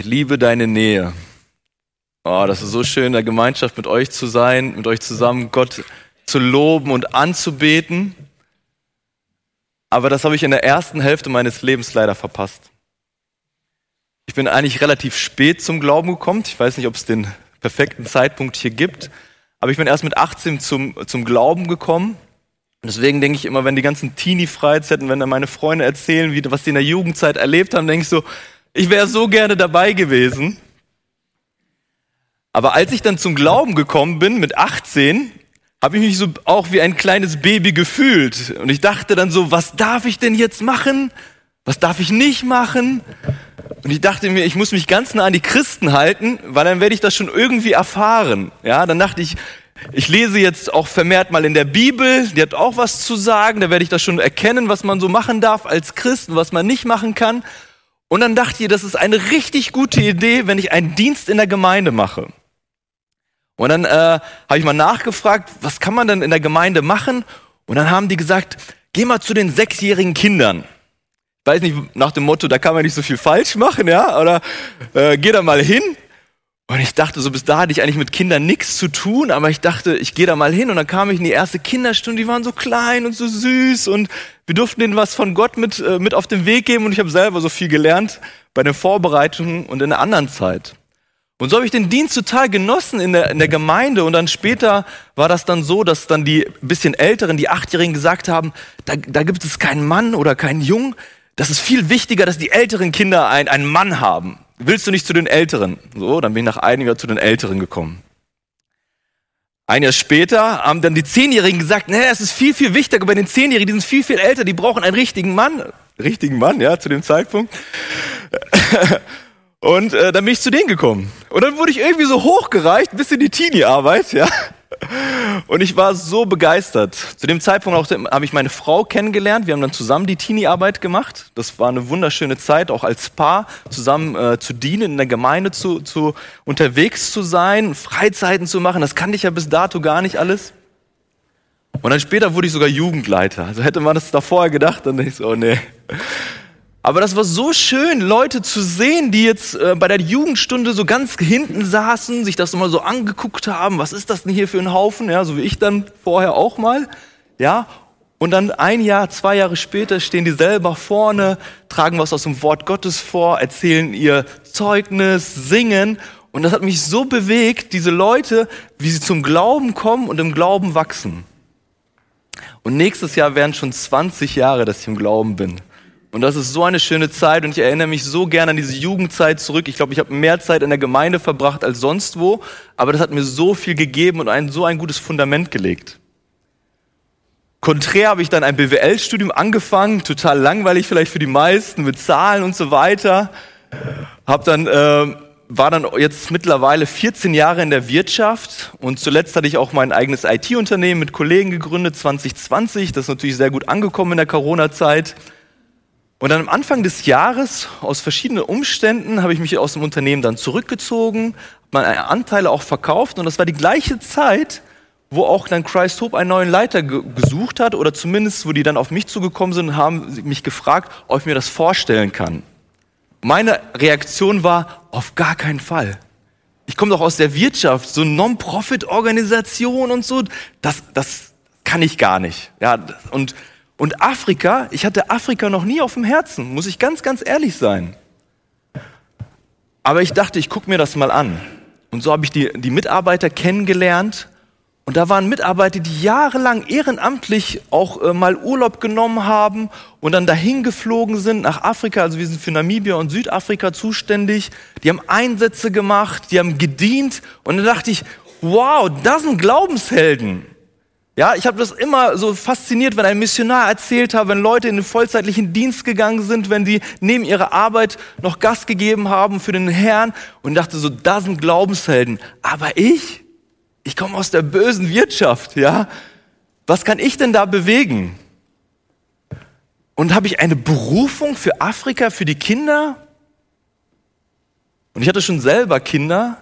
Ich liebe deine Nähe. Oh, das ist so schön, in der Gemeinschaft mit euch zu sein, mit euch zusammen Gott zu loben und anzubeten. Aber das habe ich in der ersten Hälfte meines Lebens leider verpasst. Ich bin eigentlich relativ spät zum Glauben gekommen. Ich weiß nicht, ob es den perfekten Zeitpunkt hier gibt. Aber ich bin erst mit 18 zum, zum Glauben gekommen. Deswegen denke ich immer, wenn die ganzen Teenie-Freizeiten, wenn da meine Freunde erzählen, wie, was die in der Jugendzeit erlebt haben, denke ich so, ich wäre so gerne dabei gewesen. Aber als ich dann zum Glauben gekommen bin, mit 18, habe ich mich so auch wie ein kleines Baby gefühlt. Und ich dachte dann so, was darf ich denn jetzt machen? Was darf ich nicht machen? Und ich dachte mir, ich muss mich ganz nah an die Christen halten, weil dann werde ich das schon irgendwie erfahren. Ja, dann dachte ich, ich lese jetzt auch vermehrt mal in der Bibel, die hat auch was zu sagen, da werde ich das schon erkennen, was man so machen darf als Christ und was man nicht machen kann. Und dann dachte ich, das ist eine richtig gute Idee, wenn ich einen Dienst in der Gemeinde mache. Und dann äh, habe ich mal nachgefragt, was kann man denn in der Gemeinde machen? Und dann haben die gesagt, geh mal zu den sechsjährigen Kindern. Ich weiß nicht, nach dem Motto, da kann man nicht so viel falsch machen, ja? Oder äh, geh da mal hin. Und ich dachte, so bis da hatte ich eigentlich mit Kindern nichts zu tun, aber ich dachte, ich gehe da mal hin und dann kam ich in die erste Kinderstunde, die waren so klein und so süß und wir durften denen was von Gott mit, äh, mit auf den Weg geben und ich habe selber so viel gelernt bei den Vorbereitungen und in der anderen Zeit. Und so habe ich den Dienst total genossen in der, in der Gemeinde. Und dann später war das dann so, dass dann die bisschen Älteren, die Achtjährigen gesagt haben, da, da gibt es keinen Mann oder keinen Jungen. Das ist viel wichtiger, dass die älteren Kinder ein, einen Mann haben. Willst du nicht zu den Älteren? So, dann bin ich nach einiger zu den Älteren gekommen. Ein Jahr später haben dann die Zehnjährigen gesagt, nee, es ist viel, viel wichtiger bei den Zehnjährigen, die sind viel, viel älter, die brauchen einen richtigen Mann. Richtigen Mann, ja, zu dem Zeitpunkt. Und äh, dann bin ich zu denen gekommen. Und dann wurde ich irgendwie so hochgereicht bis in die Teenie-Arbeit, ja. Und ich war so begeistert. Zu dem Zeitpunkt habe ich meine Frau kennengelernt. Wir haben dann zusammen die Teenie-Arbeit gemacht. Das war eine wunderschöne Zeit, auch als Paar zusammen äh, zu dienen, in der Gemeinde zu, zu unterwegs zu sein, Freizeiten zu machen. Das kannte ich ja bis dato gar nicht alles. Und dann später wurde ich sogar Jugendleiter. Also hätte man das da vorher gedacht, dann denke ich so, oh nee. Aber das war so schön, Leute zu sehen, die jetzt äh, bei der Jugendstunde so ganz hinten saßen, sich das mal so angeguckt haben. Was ist das denn hier für ein Haufen? Ja, so wie ich dann vorher auch mal. Ja, und dann ein Jahr, zwei Jahre später stehen die selber vorne, tragen was aus dem Wort Gottes vor, erzählen ihr Zeugnis, singen. Und das hat mich so bewegt, diese Leute, wie sie zum Glauben kommen und im Glauben wachsen. Und nächstes Jahr wären schon 20 Jahre, dass ich im Glauben bin. Und das ist so eine schöne Zeit und ich erinnere mich so gerne an diese Jugendzeit zurück. Ich glaube, ich habe mehr Zeit in der Gemeinde verbracht als sonst wo, aber das hat mir so viel gegeben und ein, so ein gutes Fundament gelegt. Konträr habe ich dann ein BWL-Studium angefangen, total langweilig vielleicht für die meisten, mit Zahlen und so weiter. Hab dann, äh, war dann jetzt mittlerweile 14 Jahre in der Wirtschaft und zuletzt hatte ich auch mein eigenes IT-Unternehmen mit Kollegen gegründet, 2020. Das ist natürlich sehr gut angekommen in der Corona-Zeit. Und dann am Anfang des Jahres, aus verschiedenen Umständen, habe ich mich aus dem Unternehmen dann zurückgezogen, meine Anteile auch verkauft und das war die gleiche Zeit, wo auch dann Christ Hope einen neuen Leiter ge gesucht hat oder zumindest, wo die dann auf mich zugekommen sind und haben mich gefragt, ob ich mir das vorstellen kann. Meine Reaktion war, auf gar keinen Fall. Ich komme doch aus der Wirtschaft, so Non-Profit-Organisation und so, das, das kann ich gar nicht. Ja, und und Afrika, ich hatte Afrika noch nie auf dem Herzen, muss ich ganz, ganz ehrlich sein. Aber ich dachte, ich gucke mir das mal an. Und so habe ich die, die Mitarbeiter kennengelernt. Und da waren Mitarbeiter, die jahrelang ehrenamtlich auch äh, mal Urlaub genommen haben und dann dahin geflogen sind nach Afrika. Also wir sind für Namibia und Südafrika zuständig. Die haben Einsätze gemacht, die haben gedient. Und dann dachte ich, wow, das sind Glaubenshelden. Ja, ich habe das immer so fasziniert, wenn ein Missionar erzählt hat, wenn Leute in den vollzeitlichen Dienst gegangen sind, wenn sie neben ihrer Arbeit noch Gast gegeben haben für den Herrn und dachte so, da sind Glaubenshelden. Aber ich, ich komme aus der bösen Wirtschaft, ja. Was kann ich denn da bewegen? Und habe ich eine Berufung für Afrika, für die Kinder? Und ich hatte schon selber Kinder.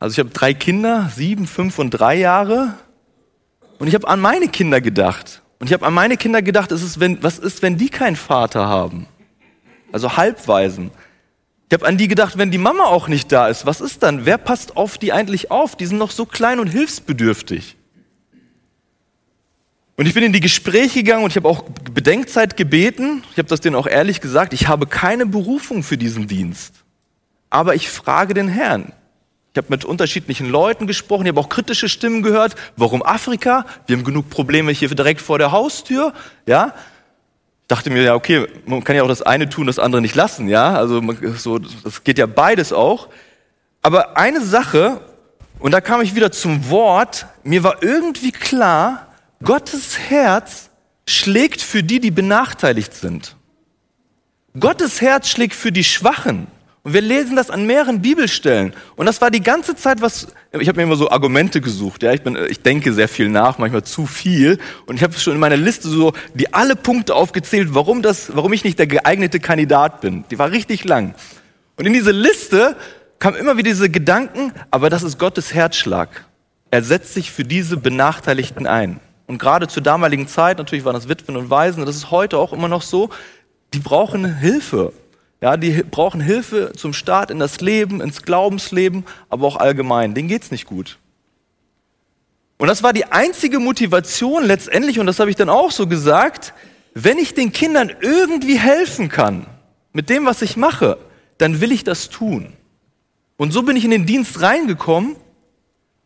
Also ich habe drei Kinder, sieben, fünf und drei Jahre. Und ich habe an meine Kinder gedacht. Und ich habe an meine Kinder gedacht, ist wenn, was ist, wenn die keinen Vater haben? Also Halbweisen. Ich habe an die gedacht, wenn die Mama auch nicht da ist, was ist dann? Wer passt auf die eigentlich auf? Die sind noch so klein und hilfsbedürftig. Und ich bin in die Gespräche gegangen und ich habe auch Bedenkzeit gebeten. Ich habe das denen auch ehrlich gesagt. Ich habe keine Berufung für diesen Dienst. Aber ich frage den Herrn. Ich habe mit unterschiedlichen Leuten gesprochen. Ich habe auch kritische Stimmen gehört. Warum Afrika? Wir haben genug Probleme hier direkt vor der Haustür. Ja, dachte mir ja, okay, man kann ja auch das eine tun, das andere nicht lassen. Ja, also so, das geht ja beides auch. Aber eine Sache und da kam ich wieder zum Wort. Mir war irgendwie klar, Gottes Herz schlägt für die, die benachteiligt sind. Gottes Herz schlägt für die Schwachen. Und wir lesen das an mehreren Bibelstellen. Und das war die ganze Zeit was, ich habe mir immer so Argumente gesucht. Ja, ich, bin, ich denke sehr viel nach, manchmal zu viel. Und ich habe schon in meiner Liste so die alle Punkte aufgezählt, warum, das, warum ich nicht der geeignete Kandidat bin. Die war richtig lang. Und in diese Liste kamen immer wieder diese Gedanken, aber das ist Gottes Herzschlag. Er setzt sich für diese Benachteiligten ein. Und gerade zur damaligen Zeit, natürlich waren das Witwen und Waisen, das ist heute auch immer noch so, die brauchen Hilfe. Ja, die brauchen Hilfe zum Start in das Leben, ins Glaubensleben, aber auch allgemein. Denen geht's nicht gut. Und das war die einzige Motivation letztendlich, und das habe ich dann auch so gesagt, wenn ich den Kindern irgendwie helfen kann, mit dem, was ich mache, dann will ich das tun. Und so bin ich in den Dienst reingekommen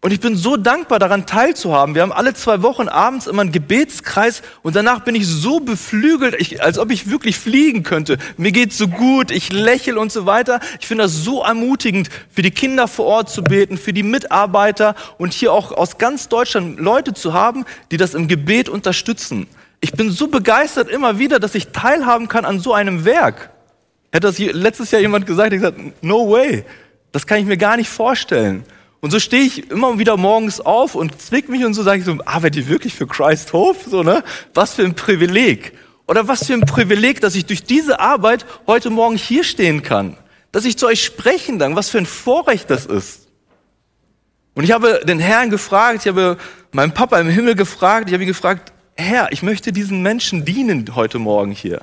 und ich bin so dankbar daran teilzuhaben. Wir haben alle zwei Wochen abends immer einen Gebetskreis und danach bin ich so beflügelt, ich, als ob ich wirklich fliegen könnte. Mir geht's so gut, ich lächle und so weiter. Ich finde das so ermutigend, für die Kinder vor Ort zu beten, für die Mitarbeiter und hier auch aus ganz Deutschland Leute zu haben, die das im Gebet unterstützen. Ich bin so begeistert immer wieder, dass ich teilhaben kann an so einem Werk. Hätte das letztes Jahr jemand gesagt, ich gesagt, no way. Das kann ich mir gar nicht vorstellen. Und so stehe ich immer wieder morgens auf und zwick mich und so sage ich so, arbeite ich wirklich für Christ Hope? So, ne? Was für ein Privileg. Oder was für ein Privileg, dass ich durch diese Arbeit heute Morgen hier stehen kann. Dass ich zu euch sprechen kann. Was für ein Vorrecht das ist. Und ich habe den Herrn gefragt, ich habe meinen Papa im Himmel gefragt, ich habe ihn gefragt, Herr, ich möchte diesen Menschen dienen heute Morgen hier.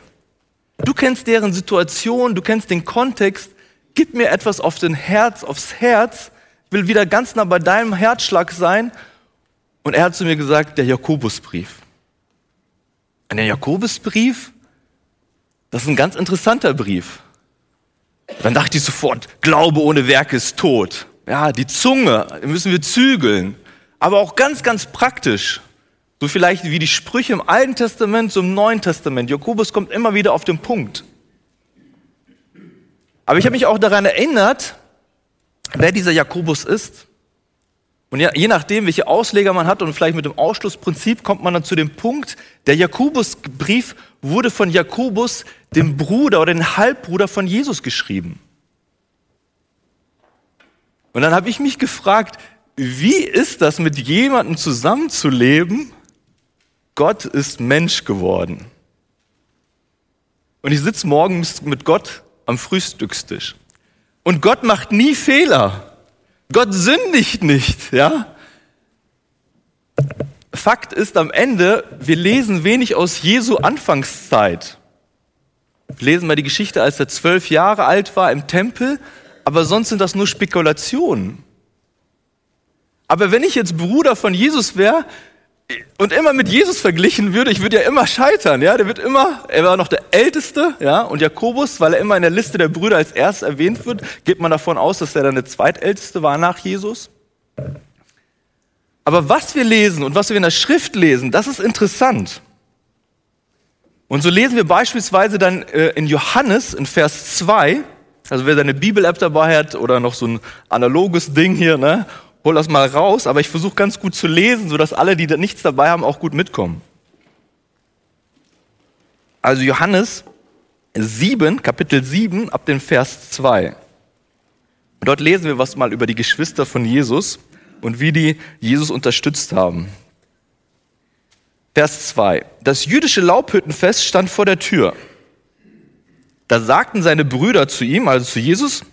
Du kennst deren Situation, du kennst den Kontext. Gib mir etwas auf den Herz, aufs Herz, will wieder ganz nah bei deinem Herzschlag sein. Und er hat zu mir gesagt, der Jakobusbrief. Und der Jakobusbrief, das ist ein ganz interessanter Brief. Dann dachte ich sofort, Glaube ohne Werke ist tot. Ja, die Zunge müssen wir zügeln. Aber auch ganz, ganz praktisch. So vielleicht wie die Sprüche im Alten Testament, im Neuen Testament. Jakobus kommt immer wieder auf den Punkt. Aber ich habe mich auch daran erinnert, wer dieser Jakobus ist. Und ja, je nachdem, welche Ausleger man hat und vielleicht mit dem Ausschlussprinzip kommt man dann zu dem Punkt, der Jakobusbrief wurde von Jakobus, dem Bruder oder dem Halbbruder von Jesus geschrieben. Und dann habe ich mich gefragt, wie ist das, mit jemandem zusammenzuleben? Gott ist Mensch geworden. Und ich sitze morgens mit Gott am Frühstückstisch. Und Gott macht nie Fehler. Gott sündigt nicht, ja? Fakt ist am Ende, wir lesen wenig aus Jesu Anfangszeit. Wir lesen mal die Geschichte, als er zwölf Jahre alt war im Tempel, aber sonst sind das nur Spekulationen. Aber wenn ich jetzt Bruder von Jesus wäre, und immer mit Jesus verglichen würde, ich würde ja immer scheitern, ja, der wird immer, er war noch der Älteste, ja, und Jakobus, weil er immer in der Liste der Brüder als erst erwähnt wird, geht man davon aus, dass er dann der zweitälteste war nach Jesus. Aber was wir lesen und was wir in der Schrift lesen, das ist interessant. Und so lesen wir beispielsweise dann äh, in Johannes in Vers 2, also wer seine Bibel-App dabei hat oder noch so ein analoges Ding hier, ne, hol das mal raus, aber ich versuche ganz gut zu lesen, sodass alle, die da nichts dabei haben, auch gut mitkommen. Also Johannes 7, Kapitel 7, ab dem Vers 2. Dort lesen wir was mal über die Geschwister von Jesus und wie die Jesus unterstützt haben. Vers 2. Das jüdische Laubhüttenfest stand vor der Tür. Da sagten seine Brüder zu ihm, also zu Jesus,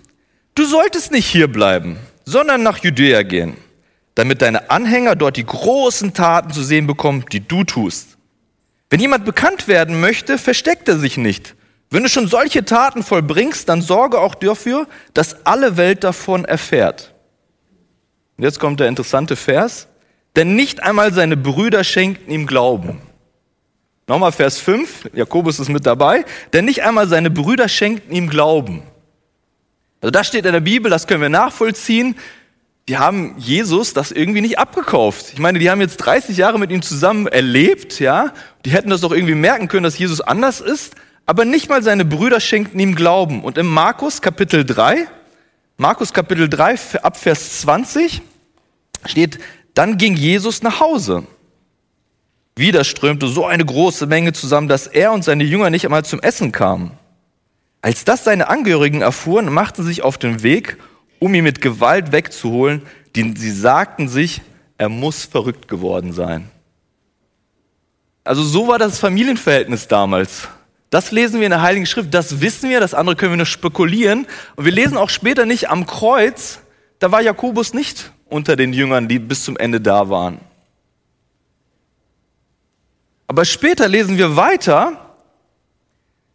du solltest nicht hier bleiben sondern nach Judäa gehen, damit deine Anhänger dort die großen Taten zu sehen bekommen, die du tust. Wenn jemand bekannt werden möchte, versteckt er sich nicht, Wenn du schon solche Taten vollbringst, dann sorge auch dafür, dass alle Welt davon erfährt. Und jetzt kommt der interessante Vers. Denn nicht einmal seine Brüder schenkten ihm Glauben. Nochmal Vers 5, Jakobus ist mit dabei. Denn nicht einmal seine Brüder schenkten ihm Glauben. Also das steht in der Bibel, das können wir nachvollziehen. Die haben Jesus das irgendwie nicht abgekauft. Ich meine, die haben jetzt 30 Jahre mit ihm zusammen erlebt, ja. Die hätten das doch irgendwie merken können, dass Jesus anders ist. Aber nicht mal seine Brüder schenkten ihm Glauben. Und im Markus Kapitel 3, Markus Kapitel 3 ab Vers 20 steht, dann ging Jesus nach Hause. Wieder strömte so eine große Menge zusammen, dass er und seine Jünger nicht einmal zum Essen kamen. Als das seine Angehörigen erfuhren, machten sie sich auf den Weg, um ihn mit Gewalt wegzuholen, denn sie sagten sich, er muss verrückt geworden sein. Also so war das Familienverhältnis damals. Das lesen wir in der Heiligen Schrift, das wissen wir, das andere können wir nur spekulieren. Und wir lesen auch später nicht am Kreuz, da war Jakobus nicht unter den Jüngern, die bis zum Ende da waren. Aber später lesen wir weiter,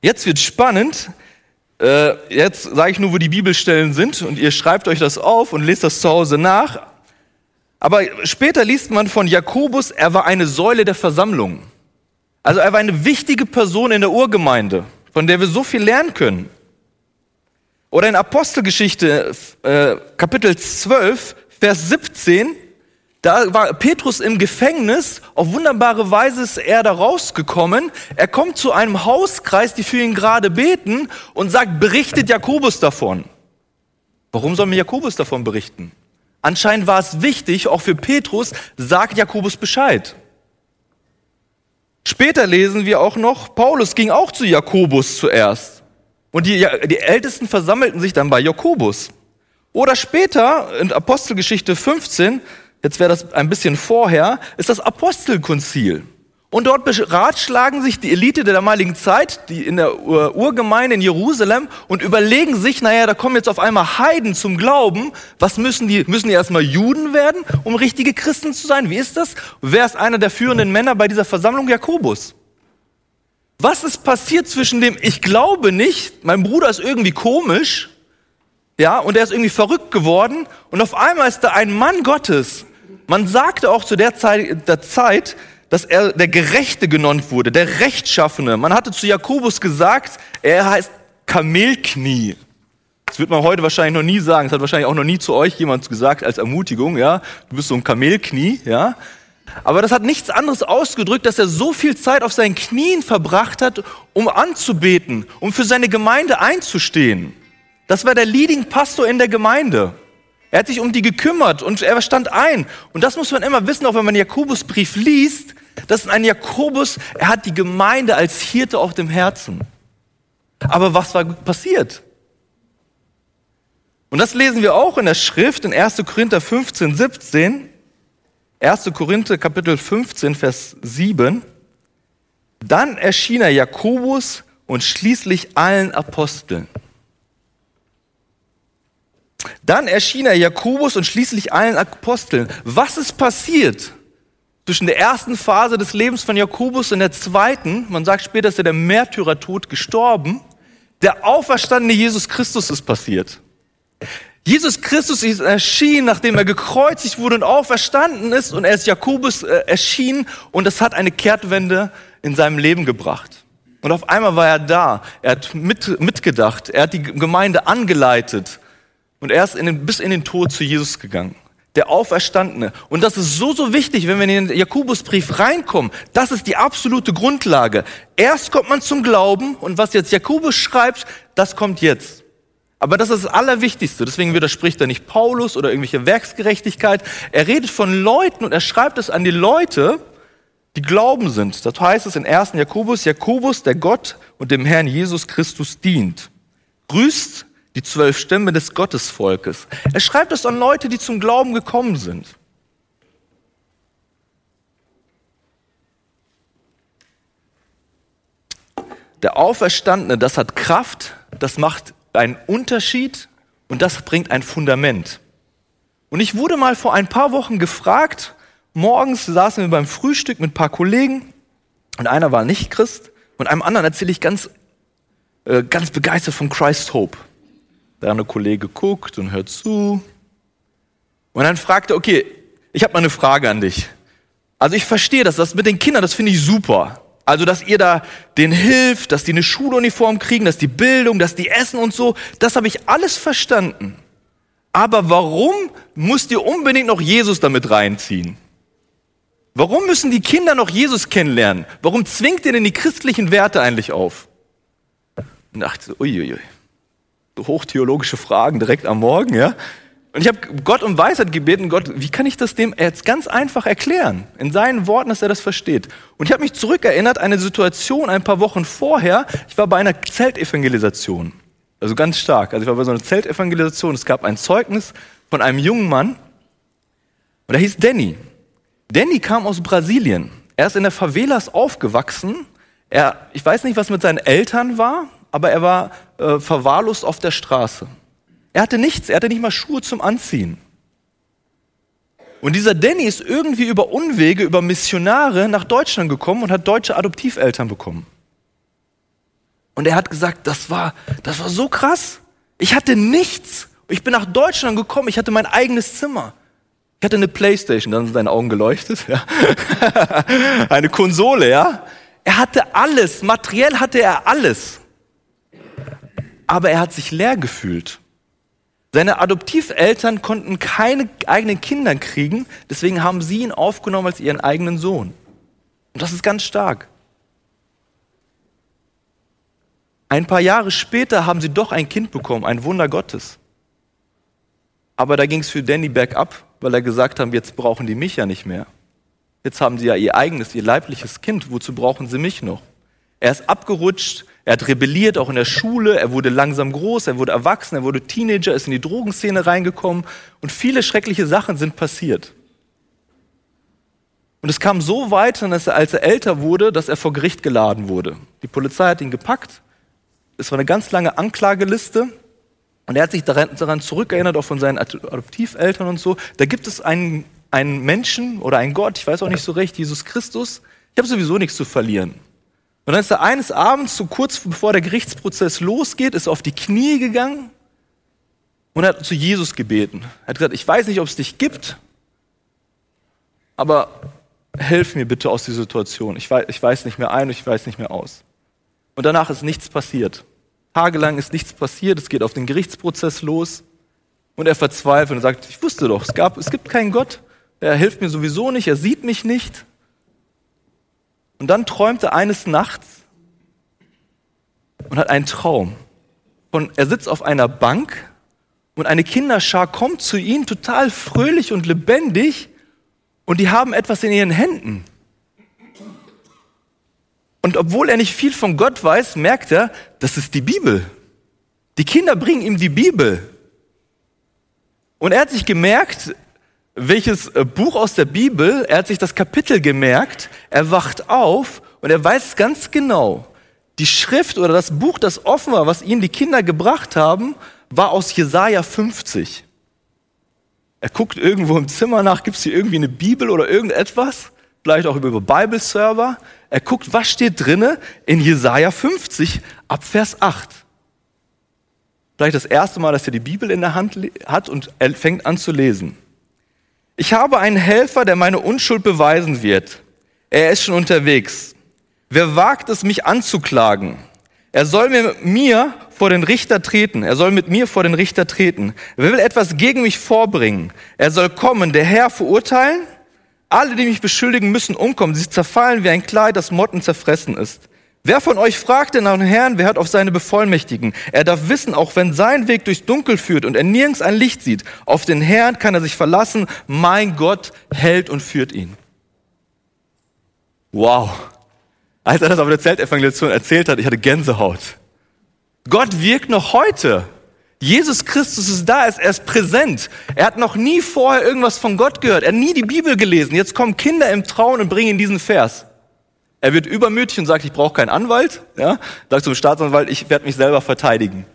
jetzt wird spannend, äh, jetzt sage ich nur, wo die Bibelstellen sind und ihr schreibt euch das auf und lest das zu Hause nach. Aber später liest man von Jakobus, er war eine Säule der Versammlung. Also er war eine wichtige Person in der Urgemeinde, von der wir so viel lernen können. Oder in Apostelgeschichte äh, Kapitel 12, Vers 17, da war Petrus im Gefängnis, auf wunderbare Weise ist er da rausgekommen. Er kommt zu einem Hauskreis, die für ihn gerade beten und sagt, berichtet Jakobus davon. Warum soll mir Jakobus davon berichten? Anscheinend war es wichtig, auch für Petrus, sagt Jakobus Bescheid. Später lesen wir auch noch, Paulus ging auch zu Jakobus zuerst. Und die, die Ältesten versammelten sich dann bei Jakobus. Oder später, in Apostelgeschichte 15, jetzt wäre das ein bisschen vorher, ist das Apostelkonzil. Und dort beratschlagen sich die Elite der damaligen Zeit, die in der Urgemeinde in Jerusalem, und überlegen sich, naja, da kommen jetzt auf einmal Heiden zum Glauben. Was müssen die? Müssen die erstmal Juden werden, um richtige Christen zu sein? Wie ist das? Wer ist einer der führenden Männer bei dieser Versammlung? Jakobus. Was ist passiert zwischen dem, ich glaube nicht, mein Bruder ist irgendwie komisch, ja, und er ist irgendwie verrückt geworden, und auf einmal ist da ein Mann Gottes. Man sagte auch zu der Zeit, der Zeit dass er der Gerechte genannt wurde, der Rechtschaffene. Man hatte zu Jakobus gesagt, er heißt Kamelknie. Das wird man heute wahrscheinlich noch nie sagen. Das hat wahrscheinlich auch noch nie zu euch jemand gesagt als Ermutigung, ja. Du bist so ein Kamelknie, ja. Aber das hat nichts anderes ausgedrückt, dass er so viel Zeit auf seinen Knien verbracht hat, um anzubeten, um für seine Gemeinde einzustehen. Das war der Leading Pastor in der Gemeinde. Er hat sich um die gekümmert und er stand ein. Und das muss man immer wissen, auch wenn man Jakobusbrief liest. Das ist ein Jakobus, er hat die Gemeinde als Hirte auf dem Herzen. Aber was war passiert? Und das lesen wir auch in der Schrift in 1. Korinther 15, 17. 1. Korinther Kapitel 15, Vers 7. Dann erschien er Jakobus und schließlich allen Aposteln. Dann erschien er Jakobus und schließlich allen Aposteln. Was ist passiert zwischen der ersten Phase des Lebens von Jakobus und der zweiten? Man sagt später, dass er der Märtyrertod gestorben. Der auferstandene Jesus Christus ist passiert. Jesus Christus ist erschienen, nachdem er gekreuzigt wurde und auferstanden ist und er ist Jakobus äh, erschienen und das hat eine Kehrtwende in seinem Leben gebracht. Und auf einmal war er da. Er hat mit, mitgedacht. Er hat die Gemeinde angeleitet. Und er ist in den, bis in den Tod zu Jesus gegangen. Der Auferstandene. Und das ist so, so wichtig, wenn wir in den Jakobusbrief reinkommen. Das ist die absolute Grundlage. Erst kommt man zum Glauben und was jetzt Jakobus schreibt, das kommt jetzt. Aber das ist das Allerwichtigste. Deswegen widerspricht er nicht Paulus oder irgendwelche Werksgerechtigkeit. Er redet von Leuten und er schreibt es an die Leute, die Glauben sind. Das heißt es in 1. Jakobus, Jakobus, der Gott und dem Herrn Jesus Christus dient. Grüßt die zwölf Stämme des Gottesvolkes. Er schreibt es an Leute, die zum Glauben gekommen sind. Der Auferstandene, das hat Kraft, das macht einen Unterschied und das bringt ein Fundament. Und ich wurde mal vor ein paar Wochen gefragt, morgens saßen wir beim Frühstück mit ein paar Kollegen und einer war nicht Christ und einem anderen erzähle ich ganz äh, ganz begeistert von Christ Hope. Der andere Kollege guckt und hört zu. Und dann fragt er, okay, ich habe mal eine Frage an dich. Also ich verstehe das, das mit den Kindern, das finde ich super. Also, dass ihr da denen hilft, dass die eine Schuluniform kriegen, dass die Bildung, dass die essen und so, das habe ich alles verstanden. Aber warum müsst ihr unbedingt noch Jesus damit reinziehen? Warum müssen die Kinder noch Jesus kennenlernen? Warum zwingt ihr denn die christlichen Werte eigentlich auf? Und dachte, uiuiui, so hochtheologische Fragen direkt am Morgen, ja? Und ich habe Gott um Weisheit gebeten, Gott, wie kann ich das dem jetzt ganz einfach erklären? In seinen Worten, dass er das versteht. Und ich habe mich zurückerinnert, eine Situation ein paar Wochen vorher, ich war bei einer Zeltevangelisation. Also ganz stark. Also ich war bei so einer Zeltevangelisation. Es gab ein Zeugnis von einem jungen Mann. Und der hieß Danny. Danny kam aus Brasilien. Er ist in der Favelas aufgewachsen. Er, ich weiß nicht, was mit seinen Eltern war, aber er war äh, verwahrlost auf der Straße. Er hatte nichts, er hatte nicht mal Schuhe zum Anziehen. Und dieser Danny ist irgendwie über Unwege, über Missionare nach Deutschland gekommen und hat deutsche Adoptiveltern bekommen. Und er hat gesagt, das war, das war so krass. Ich hatte nichts. Ich bin nach Deutschland gekommen, ich hatte mein eigenes Zimmer. Ich hatte eine Playstation, dann sind seine Augen geleuchtet. Ja. eine Konsole, ja. Er hatte alles, materiell hatte er alles. Aber er hat sich leer gefühlt. Seine Adoptiveltern konnten keine eigenen Kinder kriegen, deswegen haben sie ihn aufgenommen als ihren eigenen Sohn. Und das ist ganz stark. Ein paar Jahre später haben sie doch ein Kind bekommen, ein Wunder Gottes. Aber da ging es für Danny bergab, weil er gesagt haben, jetzt brauchen die mich ja nicht mehr. Jetzt haben sie ja ihr eigenes, ihr leibliches Kind, wozu brauchen sie mich noch? Er ist abgerutscht, er hat rebelliert, auch in der Schule. Er wurde langsam groß, er wurde erwachsen, er wurde Teenager, ist in die Drogenszene reingekommen und viele schreckliche Sachen sind passiert. Und es kam so weit, dass er, als er älter wurde, dass er vor Gericht geladen wurde. Die Polizei hat ihn gepackt. Es war eine ganz lange Anklageliste. Und er hat sich daran, zurückerinnert, auch von seinen Adoptiveltern und so. Da gibt es einen, einen Menschen oder einen Gott, ich weiß auch nicht so recht, Jesus Christus. Ich habe sowieso nichts zu verlieren. Und dann ist er eines Abends, so kurz bevor der Gerichtsprozess losgeht, ist er auf die Knie gegangen und hat zu Jesus gebeten. Er hat gesagt, ich weiß nicht, ob es dich gibt, aber helf mir bitte aus dieser Situation. Ich weiß, ich weiß nicht mehr ein, ich weiß nicht mehr aus. Und danach ist nichts passiert. Tagelang ist nichts passiert, es geht auf den Gerichtsprozess los und er verzweifelt und sagt, ich wusste doch, es, gab, es gibt keinen Gott, er hilft mir sowieso nicht, er sieht mich nicht. Und dann träumt er eines Nachts und hat einen Traum. Und er sitzt auf einer Bank und eine Kinderschar kommt zu ihm, total fröhlich und lebendig, und die haben etwas in ihren Händen. Und obwohl er nicht viel von Gott weiß, merkt er, das ist die Bibel. Die Kinder bringen ihm die Bibel. Und er hat sich gemerkt, welches äh, Buch aus der Bibel, er hat sich das Kapitel gemerkt, er wacht auf und er weiß ganz genau, die Schrift oder das Buch, das offen war, was ihnen die Kinder gebracht haben, war aus Jesaja 50. Er guckt irgendwo im Zimmer nach, gibt es hier irgendwie eine Bibel oder irgendetwas? Vielleicht auch über Bible-Server. Er guckt, was steht drinne in Jesaja 50 ab Vers 8. Vielleicht das erste Mal, dass er die Bibel in der Hand hat und er fängt an zu lesen. Ich habe einen Helfer, der meine Unschuld beweisen wird. Er ist schon unterwegs. Wer wagt es, mich anzuklagen? Er soll mit mir vor den Richter treten. Er soll mit mir vor den Richter treten. Wer will etwas gegen mich vorbringen? Er soll kommen, der Herr verurteilen. Alle, die mich beschuldigen, müssen umkommen. Sie zerfallen wie ein Kleid, das Motten zerfressen ist. Wer von euch fragt denn nach dem Herrn, wer hört auf seine Bevollmächtigen? Er darf wissen, auch wenn sein Weg durchs Dunkel führt und er nirgends ein Licht sieht, auf den Herrn kann er sich verlassen. Mein Gott hält und führt ihn. Wow. Als er das auf der Zeltevangelisation erzählt hat, ich hatte Gänsehaut. Gott wirkt noch heute. Jesus Christus ist da, er ist präsent. Er hat noch nie vorher irgendwas von Gott gehört. Er hat nie die Bibel gelesen. Jetzt kommen Kinder im Trauen und bringen diesen Vers. Er wird übermütig und sagt, ich brauche keinen Anwalt. Ja? Sagt zum Staatsanwalt, ich werde mich selber verteidigen.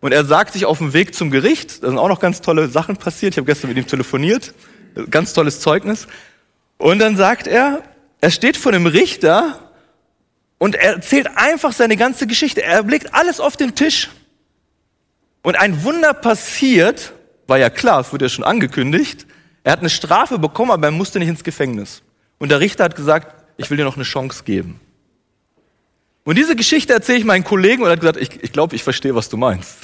Und er sagt sich auf dem Weg zum Gericht, da sind auch noch ganz tolle Sachen passiert. Ich habe gestern mit ihm telefoniert, ganz tolles Zeugnis. Und dann sagt er, er steht vor dem Richter Und er erzählt einfach seine ganze Geschichte. Er blickt alles auf den Tisch. Und ein Wunder passiert, war ja klar, es wurde ja schon angekündigt. Er hat eine Strafe bekommen, aber er musste nicht ins Gefängnis. Und der Richter hat gesagt, ich will dir noch eine Chance geben. Und diese Geschichte erzähle ich meinen Kollegen und er hat gesagt, ich, ich glaube, ich verstehe, was du meinst.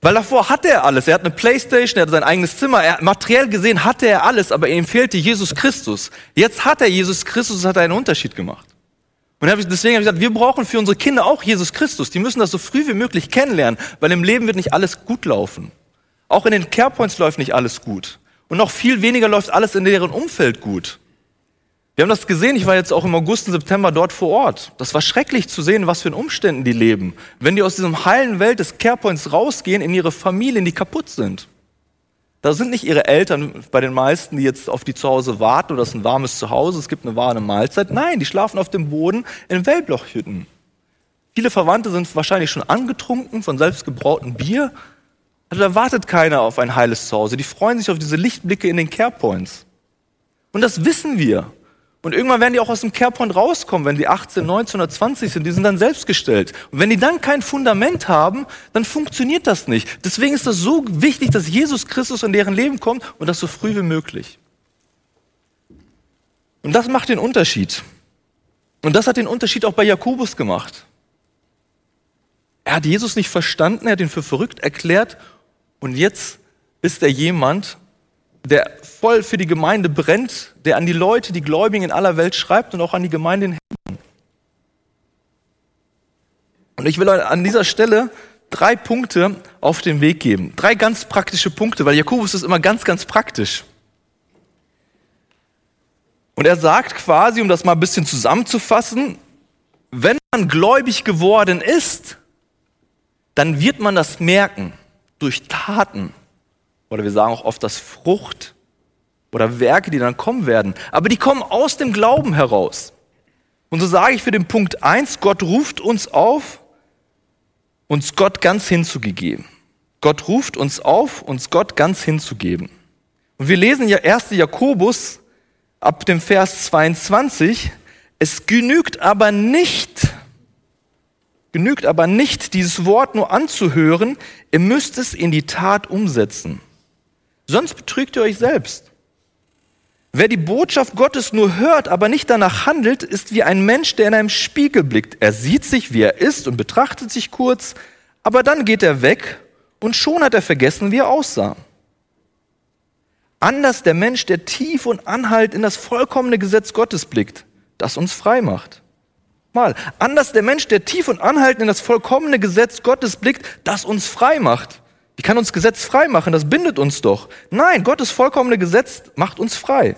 Weil davor hatte er alles. Er hat eine Playstation, er hat sein eigenes Zimmer. Er, materiell gesehen hatte er alles, aber ihm fehlte Jesus Christus. Jetzt hat er Jesus Christus und hat einen Unterschied gemacht. Und deswegen habe ich gesagt, wir brauchen für unsere Kinder auch Jesus Christus. Die müssen das so früh wie möglich kennenlernen, weil im Leben wird nicht alles gut laufen. Auch in den Carepoints läuft nicht alles gut. Und noch viel weniger läuft alles in deren Umfeld gut. Wir haben das gesehen, ich war jetzt auch im August und September dort vor Ort. Das war schrecklich zu sehen, was für in Umständen die leben. Wenn die aus diesem heilen Welt des Carepoints rausgehen in ihre Familien, die kaputt sind. Da sind nicht ihre Eltern bei den meisten, die jetzt auf die zu Hause warten oder es ist ein warmes Zuhause, es gibt eine warme Mahlzeit. Nein, die schlafen auf dem Boden in Wellblochhütten. Viele Verwandte sind wahrscheinlich schon angetrunken von selbstgebrautem Bier. Also da wartet keiner auf ein heiles Zuhause. Die freuen sich auf diese Lichtblicke in den Carepoints. Und das wissen wir. Und irgendwann werden die auch aus dem Carepoint rauskommen, wenn die 18, 19 oder 20 sind. Die sind dann selbstgestellt. Und wenn die dann kein Fundament haben, dann funktioniert das nicht. Deswegen ist das so wichtig, dass Jesus Christus in deren Leben kommt und das so früh wie möglich. Und das macht den Unterschied. Und das hat den Unterschied auch bei Jakobus gemacht. Er hat Jesus nicht verstanden, er hat ihn für verrückt erklärt und jetzt ist er jemand, der voll für die Gemeinde brennt, der an die Leute, die Gläubigen in aller Welt schreibt und auch an die Gemeinde in Hessen. Und ich will an dieser Stelle drei Punkte auf den Weg geben. Drei ganz praktische Punkte, weil Jakobus ist immer ganz, ganz praktisch. Und er sagt quasi, um das mal ein bisschen zusammenzufassen, wenn man gläubig geworden ist, dann wird man das merken durch Taten oder wir sagen auch oft das Frucht oder Werke, die dann kommen werden. Aber die kommen aus dem Glauben heraus. Und so sage ich für den Punkt eins: Gott ruft uns auf, uns Gott ganz hinzugeben. Gott ruft uns auf, uns Gott ganz hinzugeben. Und wir lesen ja 1. Jakobus ab dem Vers 22, es genügt aber nicht, genügt aber nicht, dieses Wort nur anzuhören, ihr müsst es in die Tat umsetzen. Sonst betrügt ihr euch selbst. Wer die Botschaft Gottes nur hört, aber nicht danach handelt, ist wie ein Mensch, der in einem Spiegel blickt. Er sieht sich, wie er ist und betrachtet sich kurz, aber dann geht er weg und schon hat er vergessen, wie er aussah. Anders der Mensch, der tief und anhalt in das vollkommene Gesetz Gottes blickt, das uns frei macht. Mal, anders der Mensch, der tief und anhaltend in das vollkommene Gesetz Gottes blickt, das uns frei macht. Wie kann uns Gesetz frei machen? Das bindet uns doch. Nein, Gottes vollkommene Gesetz macht uns frei.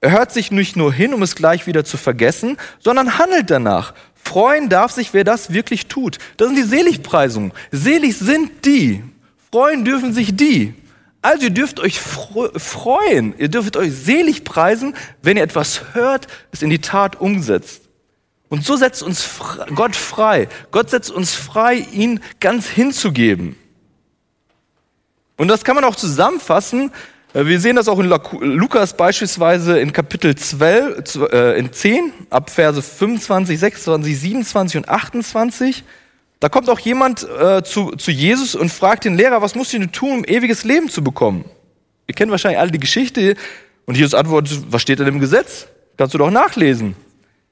Er hört sich nicht nur hin, um es gleich wieder zu vergessen, sondern handelt danach. Freuen darf sich, wer das wirklich tut. Das sind die Seligpreisungen. Selig sind die. Freuen dürfen sich die. Also ihr dürft euch freuen, ihr dürft euch selig preisen, wenn ihr etwas hört, es in die Tat umsetzt. Und so setzt uns Gott frei. Gott setzt uns frei, ihn ganz hinzugeben. Und das kann man auch zusammenfassen. Äh, wir sehen das auch in Lukas beispielsweise in Kapitel 12, äh, in 10, ab Verse 25, 26, 27 und 28. Da kommt auch jemand äh, zu, zu Jesus und fragt den Lehrer, was muss ich denn tun, um ewiges Leben zu bekommen? Ihr kennt wahrscheinlich alle die Geschichte. Und Jesus antwortet, was steht denn im Gesetz? Kannst du doch nachlesen.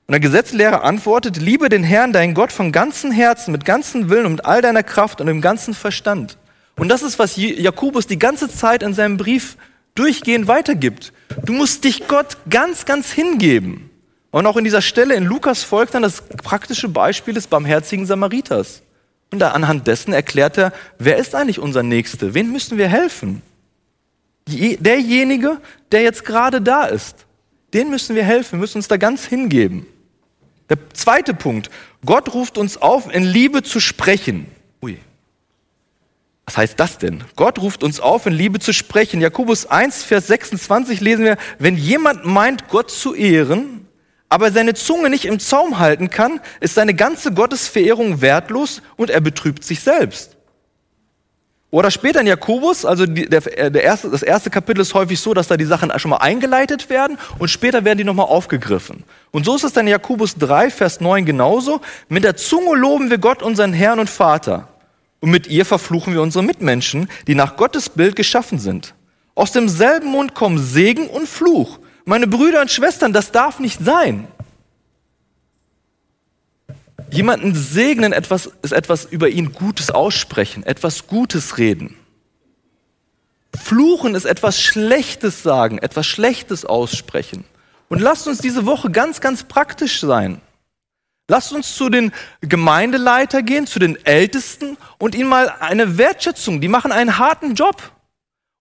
Und der Gesetzlehrer antwortet, liebe den Herrn, deinen Gott von ganzem Herzen, mit ganzem Willen und mit all deiner Kraft und im ganzen Verstand. Und das ist, was Jakobus die ganze Zeit in seinem Brief durchgehend weitergibt. Du musst dich Gott ganz, ganz hingeben. Und auch in dieser Stelle in Lukas folgt dann das praktische Beispiel des barmherzigen Samariters. Und da anhand dessen erklärt er, wer ist eigentlich unser Nächste? Wen müssen wir helfen? Derjenige, der jetzt gerade da ist. Den müssen wir helfen, wir müssen uns da ganz hingeben. Der zweite Punkt. Gott ruft uns auf, in Liebe zu sprechen. Was heißt das denn? Gott ruft uns auf, in Liebe zu sprechen. Jakobus 1, Vers 26 lesen wir, wenn jemand meint, Gott zu ehren, aber seine Zunge nicht im Zaum halten kann, ist seine ganze Gottesverehrung wertlos und er betrübt sich selbst. Oder später in Jakobus, also der, der erste, das erste Kapitel ist häufig so, dass da die Sachen schon mal eingeleitet werden und später werden die nochmal aufgegriffen. Und so ist es dann in Jakobus 3, Vers 9 genauso. Mit der Zunge loben wir Gott, unseren Herrn und Vater. Und mit ihr verfluchen wir unsere Mitmenschen, die nach Gottes Bild geschaffen sind. Aus demselben Mund kommen Segen und Fluch. Meine Brüder und Schwestern, das darf nicht sein. Jemanden segnen etwas, ist etwas über ihn Gutes aussprechen, etwas Gutes reden. Fluchen ist etwas Schlechtes sagen, etwas Schlechtes aussprechen. Und lasst uns diese Woche ganz, ganz praktisch sein. Lasst uns zu den Gemeindeleiter gehen, zu den Ältesten und ihnen mal eine Wertschätzung, die machen einen harten Job.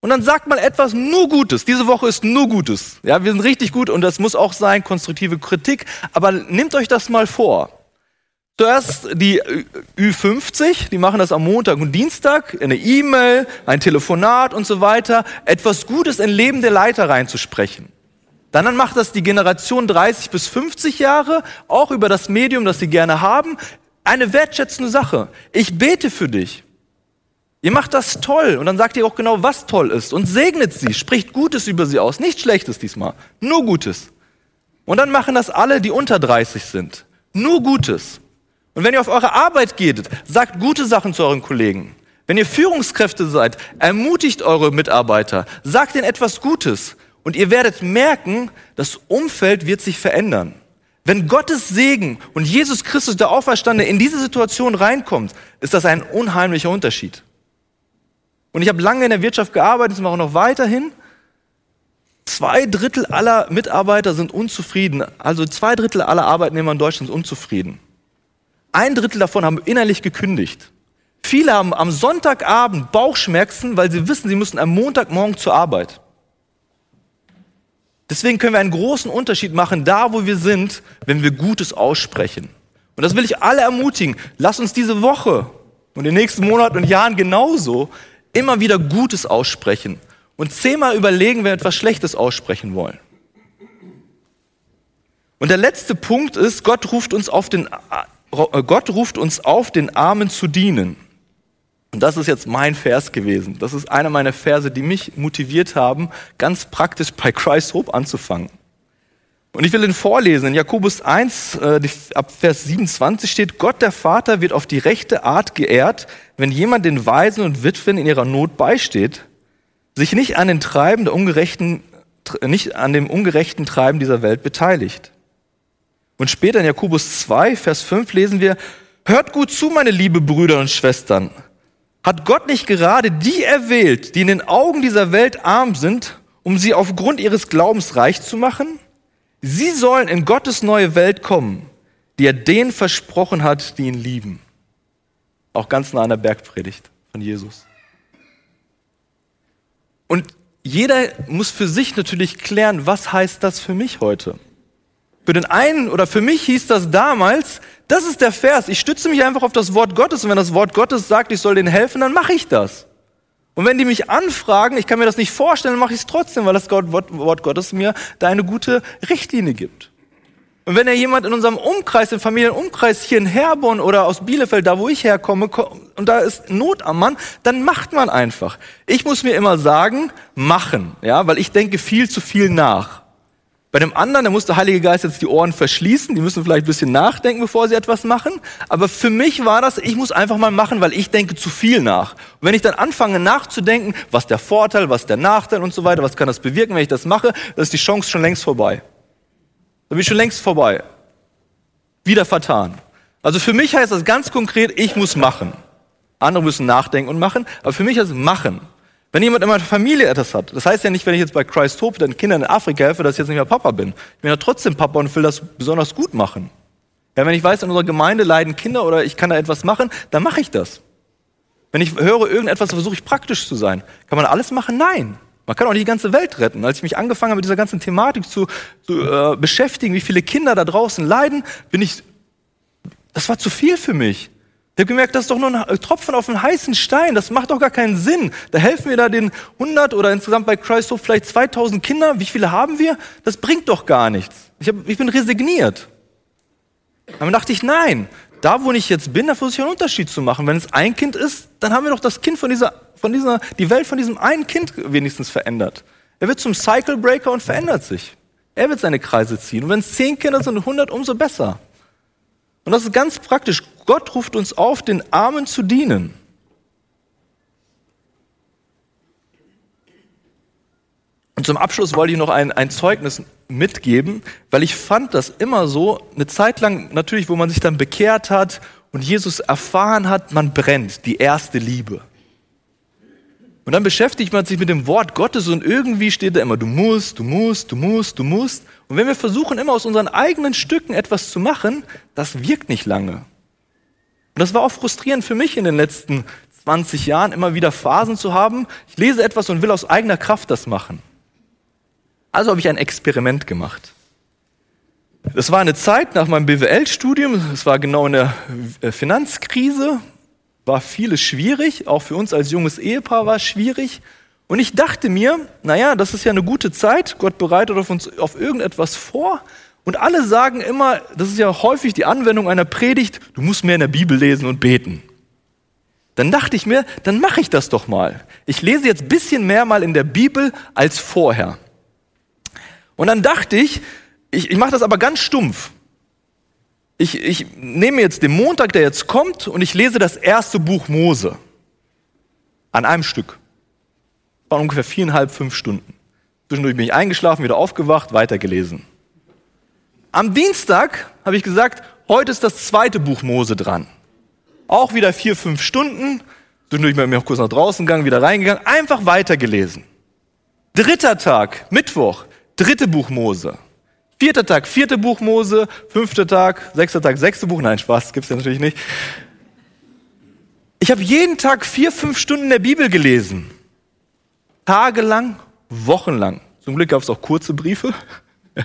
Und dann sagt mal etwas nur Gutes. Diese Woche ist nur Gutes. Ja, wir sind richtig gut und das muss auch sein, konstruktive Kritik. Aber nehmt euch das mal vor. Zuerst die Ü50, die machen das am Montag und Dienstag, eine E-Mail, ein Telefonat und so weiter, etwas Gutes in Leben der Leiter reinzusprechen. Dann macht das die Generation 30 bis 50 Jahre, auch über das Medium, das sie gerne haben, eine wertschätzende Sache. Ich bete für dich. Ihr macht das toll und dann sagt ihr auch genau, was toll ist und segnet sie, spricht Gutes über sie aus, nicht Schlechtes diesmal, nur Gutes. Und dann machen das alle, die unter 30 sind, nur Gutes. Und wenn ihr auf eure Arbeit geht, sagt gute Sachen zu euren Kollegen. Wenn ihr Führungskräfte seid, ermutigt eure Mitarbeiter, sagt ihnen etwas Gutes. Und ihr werdet merken, das Umfeld wird sich verändern. Wenn Gottes Segen und Jesus Christus, der Auferstandene, in diese Situation reinkommt, ist das ein unheimlicher Unterschied. Und ich habe lange in der Wirtschaft gearbeitet, das mache ich noch weiterhin. Zwei Drittel aller Mitarbeiter sind unzufrieden. Also zwei Drittel aller Arbeitnehmer in Deutschland sind unzufrieden. Ein Drittel davon haben innerlich gekündigt. Viele haben am Sonntagabend Bauchschmerzen, weil sie wissen, sie müssen am Montagmorgen zur Arbeit. Deswegen können wir einen großen Unterschied machen, da wo wir sind, wenn wir Gutes aussprechen. Und das will ich alle ermutigen. Lass uns diese Woche und in den nächsten Monaten und Jahren genauso immer wieder Gutes aussprechen und zehnmal überlegen, wenn wir etwas Schlechtes aussprechen wollen. Und der letzte Punkt ist, Gott ruft uns auf den äh, Gott ruft uns auf, den Armen zu dienen. Und das ist jetzt mein Vers gewesen. Das ist einer meiner Verse, die mich motiviert haben, ganz praktisch bei Christ Hope anzufangen. Und ich will ihn vorlesen. In Jakobus 1, äh, ab Vers 27 steht, Gott der Vater wird auf die rechte Art geehrt, wenn jemand den Waisen und Witwen in ihrer Not beisteht, sich nicht an den Treiben der ungerechten, nicht an dem ungerechten Treiben dieser Welt beteiligt. Und später in Jakobus 2, Vers 5 lesen wir, Hört gut zu, meine liebe Brüder und Schwestern. Hat Gott nicht gerade die erwählt, die in den Augen dieser Welt arm sind, um sie aufgrund ihres Glaubens reich zu machen? Sie sollen in Gottes neue Welt kommen, die er denen versprochen hat, die ihn lieben. Auch ganz nah an der Bergpredigt von Jesus. Und jeder muss für sich natürlich klären, was heißt das für mich heute? Für den einen oder für mich hieß das damals, das ist der Vers, ich stütze mich einfach auf das Wort Gottes und wenn das Wort Gottes sagt, ich soll denen helfen, dann mache ich das. Und wenn die mich anfragen, ich kann mir das nicht vorstellen, dann mache ich es trotzdem, weil das Wort Gottes mir da eine gute Richtlinie gibt. Und wenn ja jemand in unserem Umkreis, im Familienumkreis hier in Herborn oder aus Bielefeld, da wo ich herkomme, und da ist Not am Mann, dann macht man einfach. Ich muss mir immer sagen, machen, ja, weil ich denke viel zu viel nach. Bei dem anderen, da muss der Heilige Geist jetzt die Ohren verschließen, die müssen vielleicht ein bisschen nachdenken, bevor sie etwas machen. Aber für mich war das, ich muss einfach mal machen, weil ich denke zu viel nach. Und wenn ich dann anfange nachzudenken, was der Vorteil, was der Nachteil und so weiter, was kann das bewirken, wenn ich das mache, dann ist die Chance schon längst vorbei. Da bin ich schon längst vorbei. Wieder vertan. Also für mich heißt das ganz konkret, ich muss machen. Andere müssen nachdenken und machen, aber für mich heißt es machen. Wenn jemand in meiner Familie etwas hat, das heißt ja nicht, wenn ich jetzt bei Christ Hope den Kindern in Afrika helfe, dass ich jetzt nicht mehr Papa bin. Ich bin ja trotzdem Papa und will das besonders gut machen. Ja, wenn ich weiß, in unserer Gemeinde leiden Kinder oder ich kann da etwas machen, dann mache ich das. Wenn ich höre irgendetwas, versuche ich praktisch zu sein. Kann man alles machen? Nein. Man kann auch nicht die ganze Welt retten. Als ich mich angefangen habe, mit dieser ganzen Thematik zu, zu äh, beschäftigen, wie viele Kinder da draußen leiden, bin ich, das war zu viel für mich. Ich habe gemerkt, das ist doch nur ein Tropfen auf einen heißen Stein. Das macht doch gar keinen Sinn. Da helfen wir da den 100 oder insgesamt bei Christ Hope vielleicht 2000 Kinder. Wie viele haben wir? Das bringt doch gar nichts. Ich, hab, ich bin resigniert. Dann dachte ich, nein, da, wo ich jetzt bin, da versuche ich einen Unterschied zu machen. Wenn es ein Kind ist, dann haben wir doch das Kind von dieser, von dieser, die Welt von diesem einen Kind wenigstens verändert. Er wird zum Cycle Breaker und verändert sich. Er wird seine Kreise ziehen. Und wenn es zehn Kinder sind, 100, umso besser. Und das ist ganz praktisch. Gott ruft uns auf, den Armen zu dienen. Und zum Abschluss wollte ich noch ein, ein Zeugnis mitgeben, weil ich fand das immer so, eine Zeit lang natürlich, wo man sich dann bekehrt hat und Jesus erfahren hat, man brennt, die erste Liebe. Und dann beschäftigt man sich mit dem Wort Gottes und irgendwie steht da immer, du musst, du musst, du musst, du musst. Und wenn wir versuchen, immer aus unseren eigenen Stücken etwas zu machen, das wirkt nicht lange. Und das war auch frustrierend für mich in den letzten 20 Jahren, immer wieder Phasen zu haben. Ich lese etwas und will aus eigener Kraft das machen. Also habe ich ein Experiment gemacht. Das war eine Zeit nach meinem BWL-Studium, es war genau in der äh, Finanzkrise, war vieles schwierig, auch für uns als junges Ehepaar war es schwierig. Und ich dachte mir, naja, das ist ja eine gute Zeit, Gott bereitet auf uns auf irgendetwas vor. Und alle sagen immer, das ist ja häufig die Anwendung einer Predigt, du musst mehr in der Bibel lesen und beten. Dann dachte ich mir, dann mache ich das doch mal. Ich lese jetzt ein bisschen mehr mal in der Bibel als vorher. Und dann dachte ich, ich, ich mache das aber ganz stumpf. Ich, ich nehme jetzt den Montag, der jetzt kommt, und ich lese das erste Buch Mose. An einem Stück. War ungefähr viereinhalb, fünf Stunden. Zwischendurch bin ich eingeschlafen, wieder aufgewacht, weitergelesen. Am Dienstag habe ich gesagt, heute ist das zweite Buch Mose dran. Auch wieder vier, fünf Stunden. Zwischendurch bin ich auch kurz nach draußen gegangen, wieder reingegangen, einfach weitergelesen. Dritter Tag, Mittwoch, dritte Buch Mose. Vierter Tag, vierte Buch Mose, fünfter Tag, sechster Tag, sechste Buch. Nein, Spaß, gibt's ja natürlich nicht. Ich habe jeden Tag vier, fünf Stunden der Bibel gelesen. Tagelang, wochenlang. Zum Glück gab es auch kurze Briefe.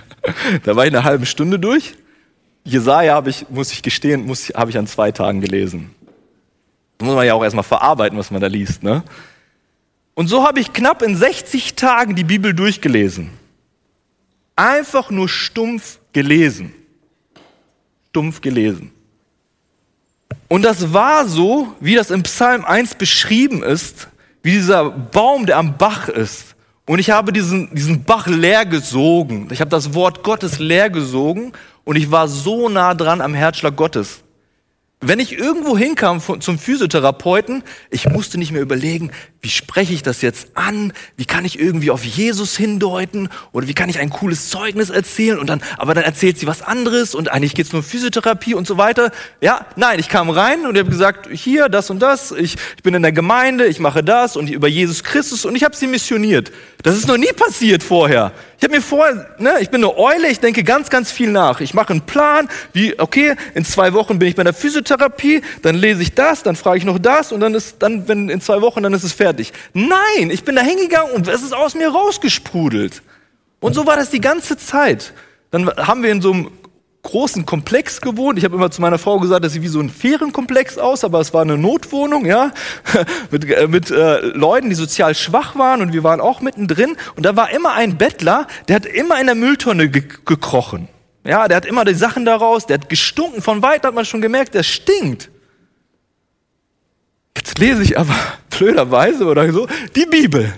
da war ich eine halbe Stunde durch. Jesaja habe ich, muss ich gestehen, muss, habe ich an zwei Tagen gelesen. Da muss man ja auch erstmal verarbeiten, was man da liest. Ne? Und so habe ich knapp in 60 Tagen die Bibel durchgelesen. Einfach nur stumpf gelesen. Stumpf gelesen. Und das war so, wie das im Psalm 1 beschrieben ist, wie dieser Baum, der am Bach ist. Und ich habe diesen, diesen Bach leer gesogen. Ich habe das Wort Gottes leer gesogen und ich war so nah dran am Herzschlag Gottes. Wenn ich irgendwo hinkam zum Physiotherapeuten, ich musste nicht mehr überlegen, wie spreche ich das jetzt an? Wie kann ich irgendwie auf Jesus hindeuten? Oder wie kann ich ein cooles Zeugnis erzählen? Und dann, aber dann erzählt sie was anderes und eigentlich geht's nur um Physiotherapie und so weiter. Ja, nein, ich kam rein und habe gesagt, hier, das und das, ich, ich bin in der Gemeinde, ich mache das und über Jesus Christus und ich habe sie missioniert. Das ist noch nie passiert vorher. Ich habe mir vorher, ne, ich bin eine Eule, ich denke ganz, ganz viel nach. Ich mache einen Plan, wie, okay, in zwei Wochen bin ich bei der Physiotherapie, dann lese ich das, dann frage ich noch das und dann ist, dann, wenn in zwei Wochen, dann ist es fertig. Nein, ich bin da hingegangen und es ist aus mir rausgesprudelt. Und so war das die ganze Zeit. Dann haben wir in so einem großen Komplex gewohnt. Ich habe immer zu meiner Frau gesagt, das sieht wie so ein Ferienkomplex aus, aber es war eine Notwohnung, ja, mit, äh, mit äh, Leuten, die sozial schwach waren und wir waren auch mittendrin. Und da war immer ein Bettler, der hat immer in der Mülltonne ge gekrochen. Ja, der hat immer die Sachen daraus, der hat gestunken. Von weit hat man schon gemerkt, der stinkt. Jetzt lese ich aber blöderweise oder so die Bibel.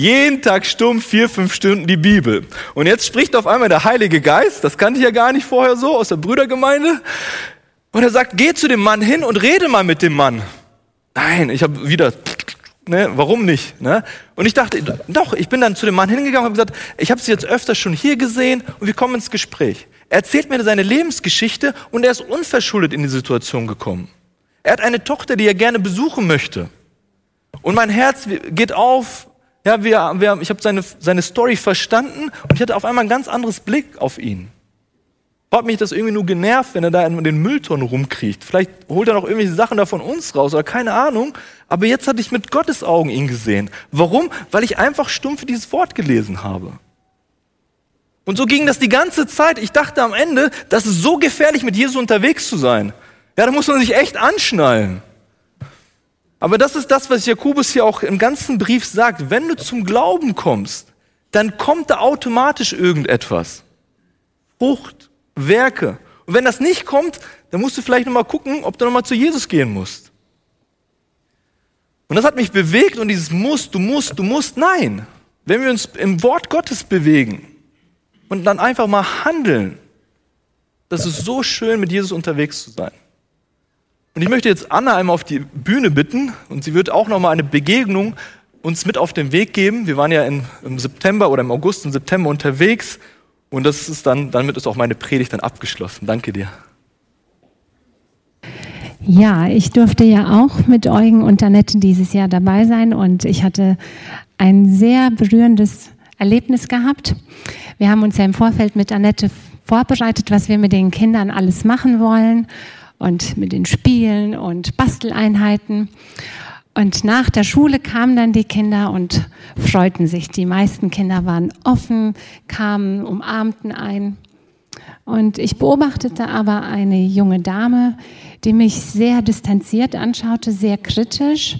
Jeden Tag stumpf vier, fünf Stunden die Bibel. Und jetzt spricht auf einmal der Heilige Geist, das kannte ich ja gar nicht vorher so, aus der Brüdergemeinde. Und er sagt, geh zu dem Mann hin und rede mal mit dem Mann. Nein, ich habe wieder, ne, warum nicht? Ne? Und ich dachte, doch, ich bin dann zu dem Mann hingegangen und habe gesagt, ich habe sie jetzt öfter schon hier gesehen und wir kommen ins Gespräch. Er erzählt mir seine Lebensgeschichte und er ist unverschuldet in die Situation gekommen. Er hat eine Tochter, die er gerne besuchen möchte. Und mein Herz geht auf, ja, wir, wir, ich habe seine, seine Story verstanden und ich hatte auf einmal ein ganz anderes Blick auf ihn. Hat mich das irgendwie nur genervt, wenn er da in den Mülltonnen rumkriecht. Vielleicht holt er noch irgendwelche Sachen da von uns raus oder keine Ahnung. Aber jetzt hatte ich mit Gottes Augen ihn gesehen. Warum? Weil ich einfach stumpf dieses Wort gelesen habe. Und so ging das die ganze Zeit. Ich dachte am Ende, das ist so gefährlich, mit Jesus unterwegs zu sein. Ja, da muss man sich echt anschnallen. Aber das ist das, was Jakobus hier auch im ganzen Brief sagt. Wenn du zum Glauben kommst, dann kommt da automatisch irgendetwas. Frucht, Werke. Und wenn das nicht kommt, dann musst du vielleicht nochmal gucken, ob du nochmal zu Jesus gehen musst. Und das hat mich bewegt und dieses Muss, du musst, du musst, nein. Wenn wir uns im Wort Gottes bewegen und dann einfach mal handeln, das ist so schön, mit Jesus unterwegs zu sein. Und ich möchte jetzt Anna einmal auf die Bühne bitten und sie wird auch nochmal eine Begegnung uns mit auf den Weg geben. Wir waren ja in, im September oder im August und September unterwegs und das ist dann, damit ist auch meine Predigt dann abgeschlossen. Danke dir. Ja, ich durfte ja auch mit Eugen und Annette dieses Jahr dabei sein und ich hatte ein sehr berührendes Erlebnis gehabt. Wir haben uns ja im Vorfeld mit Annette vorbereitet, was wir mit den Kindern alles machen wollen und mit den Spielen und Basteleinheiten. Und nach der Schule kamen dann die Kinder und freuten sich. Die meisten Kinder waren offen, kamen, umarmten ein. Und ich beobachtete aber eine junge Dame, die mich sehr distanziert anschaute, sehr kritisch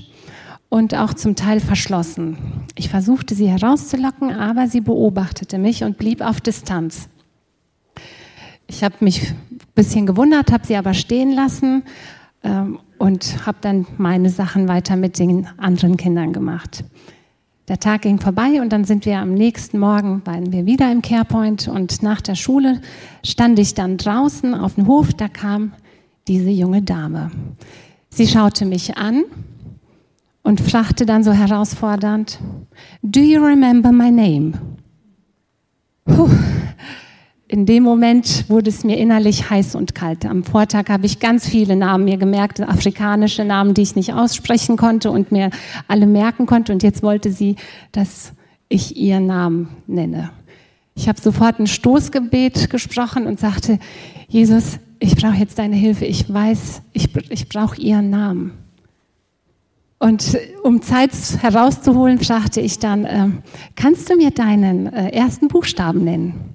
und auch zum Teil verschlossen. Ich versuchte sie herauszulocken, aber sie beobachtete mich und blieb auf Distanz. Ich habe mich bisschen gewundert, habe sie aber stehen lassen ähm, und habe dann meine Sachen weiter mit den anderen Kindern gemacht. Der Tag ging vorbei und dann sind wir am nächsten Morgen, waren wir wieder im Carepoint und nach der Schule stand ich dann draußen auf dem Hof, da kam diese junge Dame. Sie schaute mich an und fragte dann so herausfordernd, Do you remember my name? Puh. In dem Moment wurde es mir innerlich heiß und kalt. Am Vortag habe ich ganz viele Namen mir gemerkt, afrikanische Namen, die ich nicht aussprechen konnte und mir alle merken konnte. Und jetzt wollte sie, dass ich ihren Namen nenne. Ich habe sofort ein Stoßgebet gesprochen und sagte, Jesus, ich brauche jetzt deine Hilfe. Ich weiß, ich, ich brauche ihren Namen. Und um Zeit herauszuholen, fragte ich dann, äh, kannst du mir deinen äh, ersten Buchstaben nennen?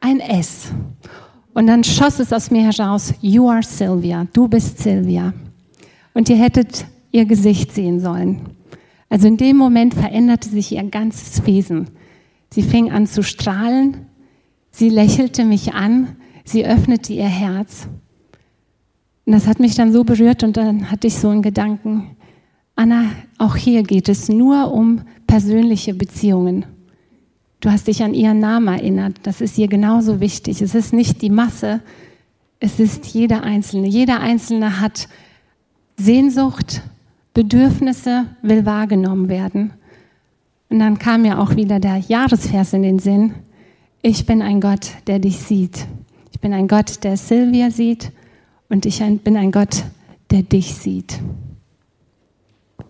Ein S. Und dann schoss es aus mir heraus, You are Sylvia, du bist Sylvia. Und ihr hättet ihr Gesicht sehen sollen. Also in dem Moment veränderte sich ihr ganzes Wesen. Sie fing an zu strahlen, sie lächelte mich an Sie öffnete ihr Herz. Und das hat mich dann so berührt und dann hatte ich so einen Gedanken, Anna, auch hier geht es nur um persönliche Beziehungen. Du hast dich an ihren Namen erinnert. Das ist ihr genauso wichtig. Es ist nicht die Masse, es ist jeder Einzelne. Jeder Einzelne hat Sehnsucht, Bedürfnisse, will wahrgenommen werden. Und dann kam mir auch wieder der Jahresvers in den Sinn. Ich bin ein Gott, der dich sieht. Ich bin ein Gott, der Silvia sieht und ich bin ein Gott, der dich sieht.